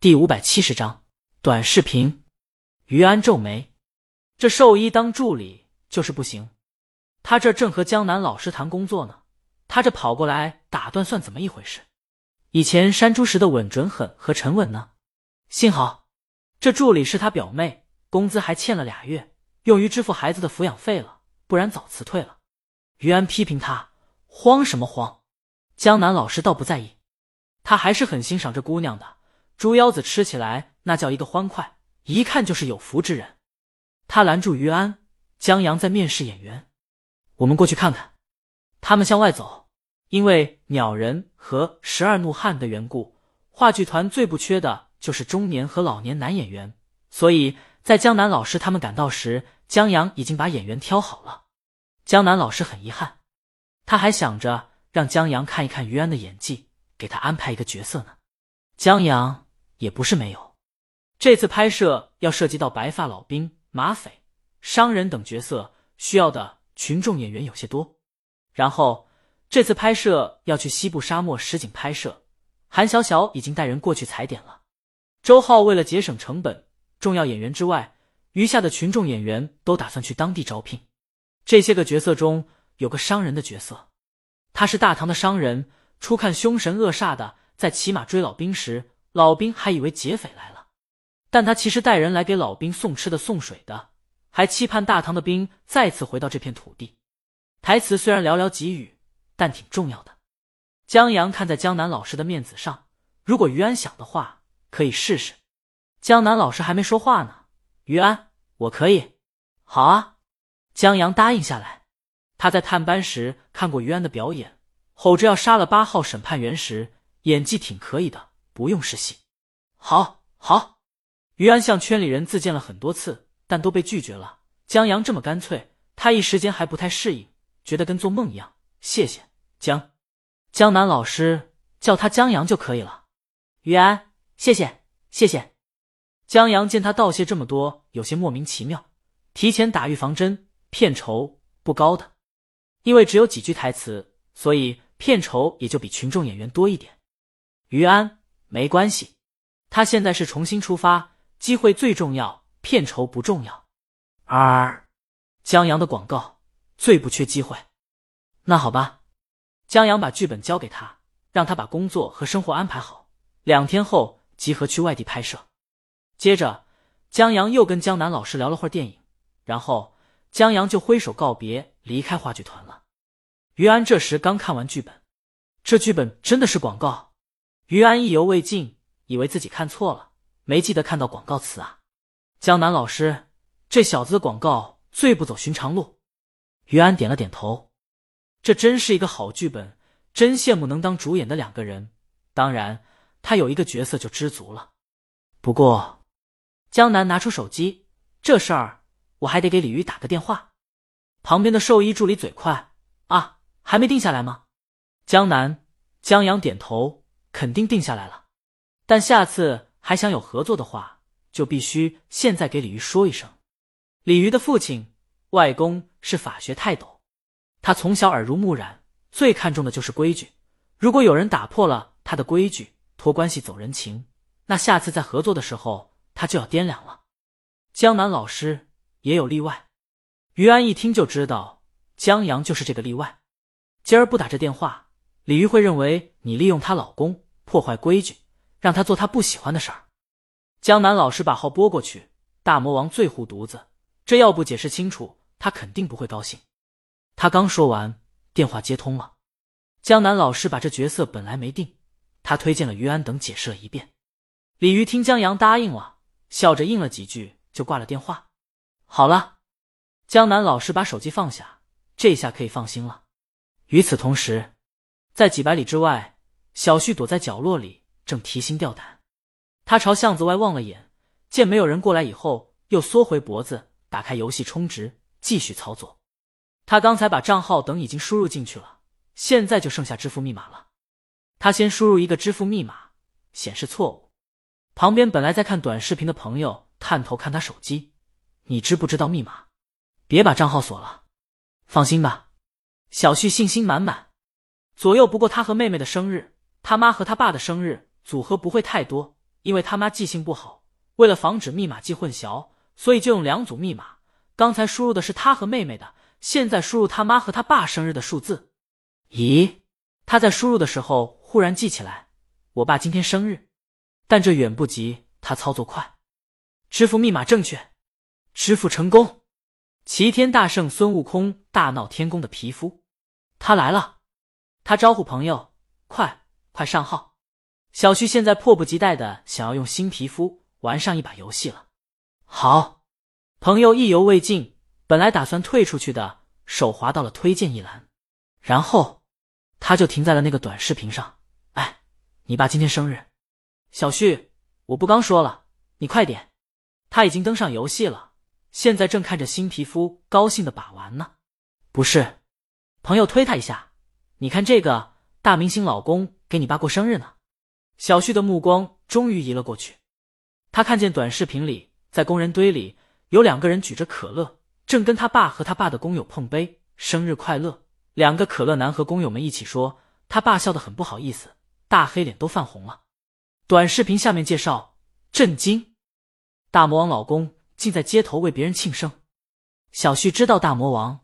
第五百七十章短视频。于安皱眉，这兽医当助理就是不行。他这正和江南老师谈工作呢，他这跑过来打断，算怎么一回事？以前山猪时的稳准狠和沉稳呢？幸好这助理是他表妹，工资还欠了俩月，用于支付孩子的抚养费了，不然早辞退了。于安批评他慌什么慌？江南老师倒不在意，他还是很欣赏这姑娘的。猪腰子吃起来那叫一个欢快，一看就是有福之人。他拦住于安，江阳在面试演员，我们过去看看。他们向外走，因为鸟人和十二怒汉的缘故，话剧团最不缺的就是中年和老年男演员。所以在江南老师他们赶到时，江阳已经把演员挑好了。江南老师很遗憾，他还想着让江阳看一看于安的演技，给他安排一个角色呢。江阳。也不是没有，这次拍摄要涉及到白发老兵、马匪、商人等角色，需要的群众演员有些多。然后这次拍摄要去西部沙漠实景拍摄，韩小小已经带人过去踩点了。周浩为了节省成本，重要演员之外，余下的群众演员都打算去当地招聘。这些个角色中有个商人的角色，他是大唐的商人，初看凶神恶煞的在骑马追老兵时。老兵还以为劫匪来了，但他其实带人来给老兵送吃的送水的，还期盼大唐的兵再次回到这片土地。台词虽然寥寥几语，但挺重要的。江阳看在江南老师的面子上，如果于安想的话，可以试试。江南老师还没说话呢，于安，我可以。好啊，江阳答应下来。他在探班时看过于安的表演，吼着要杀了八号审判员时，演技挺可以的。不用试戏，好，好。于安向圈里人自荐了很多次，但都被拒绝了。江阳这么干脆，他一时间还不太适应，觉得跟做梦一样。谢谢江江南老师，叫他江阳就可以了。于安，谢谢，谢谢。江阳见他道谢这么多，有些莫名其妙。提前打预防针，片酬不高的，因为只有几句台词，所以片酬也就比群众演员多一点。于安。没关系，他现在是重新出发，机会最重要，片酬不重要。二江阳的广告最不缺机会。那好吧，江阳把剧本交给他，让他把工作和生活安排好，两天后集合去外地拍摄。接着，江阳又跟江南老师聊了会儿电影，然后江阳就挥手告别，离开话剧团了。于安这时刚看完剧本，这剧本真的是广告。于安意犹未尽，以为自己看错了，没记得看到广告词啊。江南老师，这小子的广告最不走寻常路。于安点了点头，这真是一个好剧本，真羡慕能当主演的两个人。当然，他有一个角色就知足了。不过，江南拿出手机，这事儿我还得给李鱼打个电话。旁边的兽医助理嘴快啊，还没定下来吗？江南、江阳点头。肯定定下来了，但下次还想有合作的话，就必须现在给李鱼说一声。李鱼的父亲、外公是法学泰斗，他从小耳濡目染，最看重的就是规矩。如果有人打破了他的规矩，托关系走人情，那下次在合作的时候他就要掂量了。江南老师也有例外，于安一听就知道江阳就是这个例外。今儿不打这电话。李玉会认为你利用她老公破坏规矩，让他做他不喜欢的事儿。江南老师把号拨过去，大魔王最护犊子，这要不解释清楚，他肯定不会高兴。他刚说完，电话接通了。江南老师把这角色本来没定，他推荐了于安等解释了一遍。李鱼听江阳答应了，笑着应了几句，就挂了电话。好了，江南老师把手机放下，这下可以放心了。与此同时。在几百里之外，小旭躲在角落里，正提心吊胆。他朝巷子外望了眼，见没有人过来以后，又缩回脖子，打开游戏充值，继续操作。他刚才把账号等已经输入进去了，现在就剩下支付密码了。他先输入一个支付密码，显示错误。旁边本来在看短视频的朋友探头看他手机：“你知不知道密码？别把账号锁了。”放心吧，小旭信心满满。左右不过他和妹妹的生日，他妈和他爸的生日，组合不会太多，因为他妈记性不好，为了防止密码记混淆，所以就用两组密码。刚才输入的是他和妹妹的，现在输入他妈和他爸生日的数字。咦，他在输入的时候忽然记起来，我爸今天生日，但这远不及他操作快。支付密码正确，支付成功。齐天大圣孙悟空大闹天宫的皮肤，他来了。他招呼朋友，快快上号。小旭现在迫不及待的想要用新皮肤玩上一把游戏了。好，朋友意犹未尽，本来打算退出去的，手滑到了推荐一栏，然后他就停在了那个短视频上。哎，你爸今天生日，小旭，我不刚说了，你快点。他已经登上游戏了，现在正看着新皮肤高兴的把玩呢。不是，朋友推他一下。你看这个大明星老公给你爸过生日呢。小旭的目光终于移了过去，他看见短视频里，在工人堆里有两个人举着可乐，正跟他爸和他爸的工友碰杯，生日快乐。两个可乐男和工友们一起说，他爸笑得很不好意思，大黑脸都泛红了。短视频下面介绍：震惊，大魔王老公竟在街头为别人庆生。小旭知道大魔王，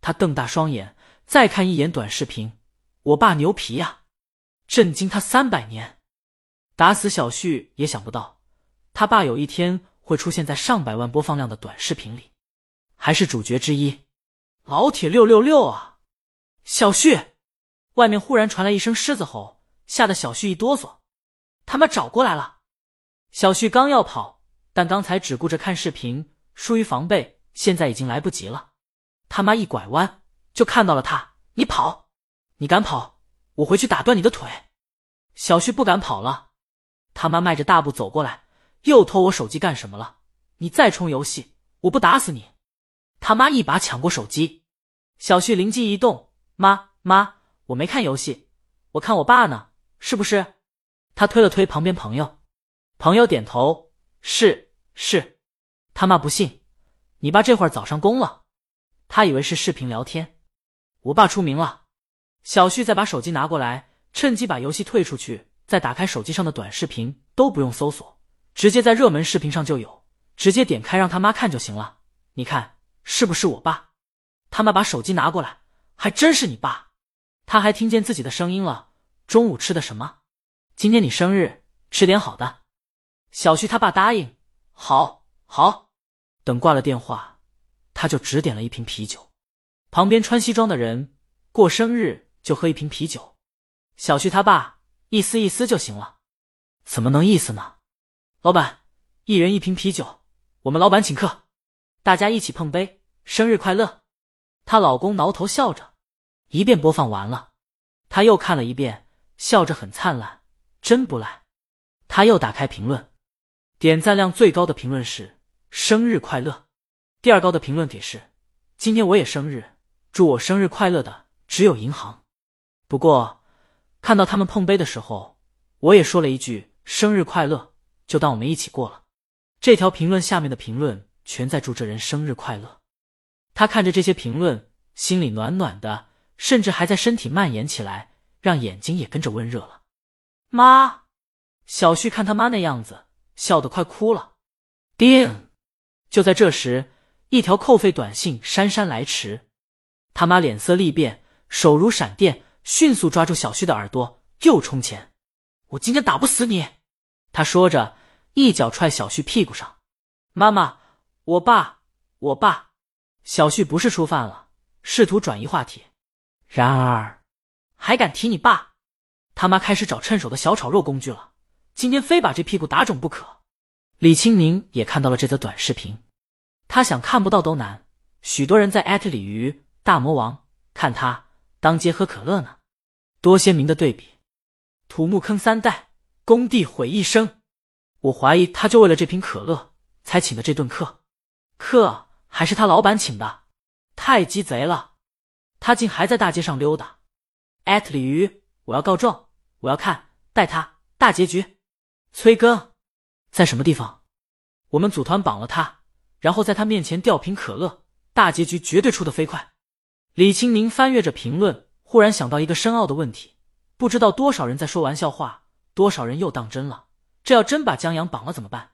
他瞪大双眼。再看一眼短视频，我爸牛皮呀！震惊他三百年，打死小旭也想不到，他爸有一天会出现在上百万播放量的短视频里，还是主角之一。老铁六六六啊！小旭，外面忽然传来一声狮子吼，吓得小旭一哆嗦。他妈找过来了！小旭刚要跑，但刚才只顾着看视频，疏于防备，现在已经来不及了。他妈一拐弯。就看到了他，你跑，你敢跑，我回去打断你的腿。小旭不敢跑了，他妈迈着大步走过来，又偷我手机干什么了？你再充游戏，我不打死你！他妈一把抢过手机，小旭灵机一动，妈妈，我没看游戏，我看我爸呢，是不是？他推了推旁边朋友，朋友点头，是是。他妈不信，你爸这会儿早上工了，他以为是视频聊天。我爸出名了，小旭再把手机拿过来，趁机把游戏退出去，再打开手机上的短视频，都不用搜索，直接在热门视频上就有，直接点开让他妈看就行了。你看是不是我爸？他妈把手机拿过来，还真是你爸。他还听见自己的声音了。中午吃的什么？今天你生日，吃点好的。小旭他爸答应，好，好。等挂了电话，他就只点了一瓶啤酒。旁边穿西装的人过生日就喝一瓶啤酒，小旭他爸意思意思就行了，怎么能意思呢？老板，一人一瓶啤酒，我们老板请客，大家一起碰杯，生日快乐。她老公挠头笑着，一遍播放完了，他又看了一遍，笑着很灿烂，真不赖。他又打开评论，点赞量最高的评论是生日快乐，第二高的评论给是今天我也生日。祝我生日快乐的只有银行。不过，看到他们碰杯的时候，我也说了一句生日快乐，就当我们一起过了。这条评论下面的评论全在祝这人生日快乐。他看着这些评论，心里暖暖的，甚至还在身体蔓延起来，让眼睛也跟着温热了。妈，小旭看他妈那样子，笑得快哭了。叮！就在这时，一条扣费短信姗姗来迟。他妈脸色厉变，手如闪电，迅速抓住小旭的耳朵，又冲前。我今天打不死你！他说着，一脚踹小旭屁股上。妈妈，我爸，我爸。小旭不是初犯了，试图转移话题。然而，还敢提你爸？他妈开始找趁手的小炒肉工具了。今天非把这屁股打肿不可。李清明也看到了这则短视频，他想看不到都难。许多人在艾特鲤鱼。大魔王，看他当街喝可乐呢，多鲜明的对比！土木坑三代，工地毁一生。我怀疑他就为了这瓶可乐才请的这顿客，客还是他老板请的，太鸡贼了！他竟还在大街上溜达。艾特鲤鱼，我要告状！我要看带他大结局。崔哥在什么地方？我们组团绑了他，然后在他面前吊瓶可乐，大结局绝对出的飞快。李清明翻阅着评论，忽然想到一个深奥的问题：不知道多少人在说玩笑话，多少人又当真了。这要真把江阳绑了怎么办？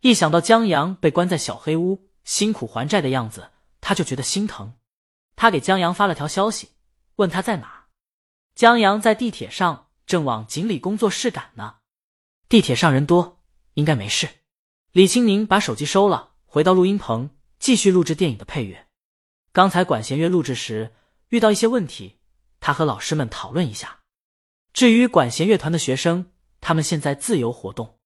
一想到江阳被关在小黑屋，辛苦还债的样子，他就觉得心疼。他给江阳发了条消息，问他在哪。江阳在地铁上，正往锦鲤工作室赶呢。地铁上人多，应该没事。李青宁把手机收了，回到录音棚，继续录制电影的配乐。刚才管弦乐录制时遇到一些问题，他和老师们讨论一下。至于管弦乐团的学生，他们现在自由活动。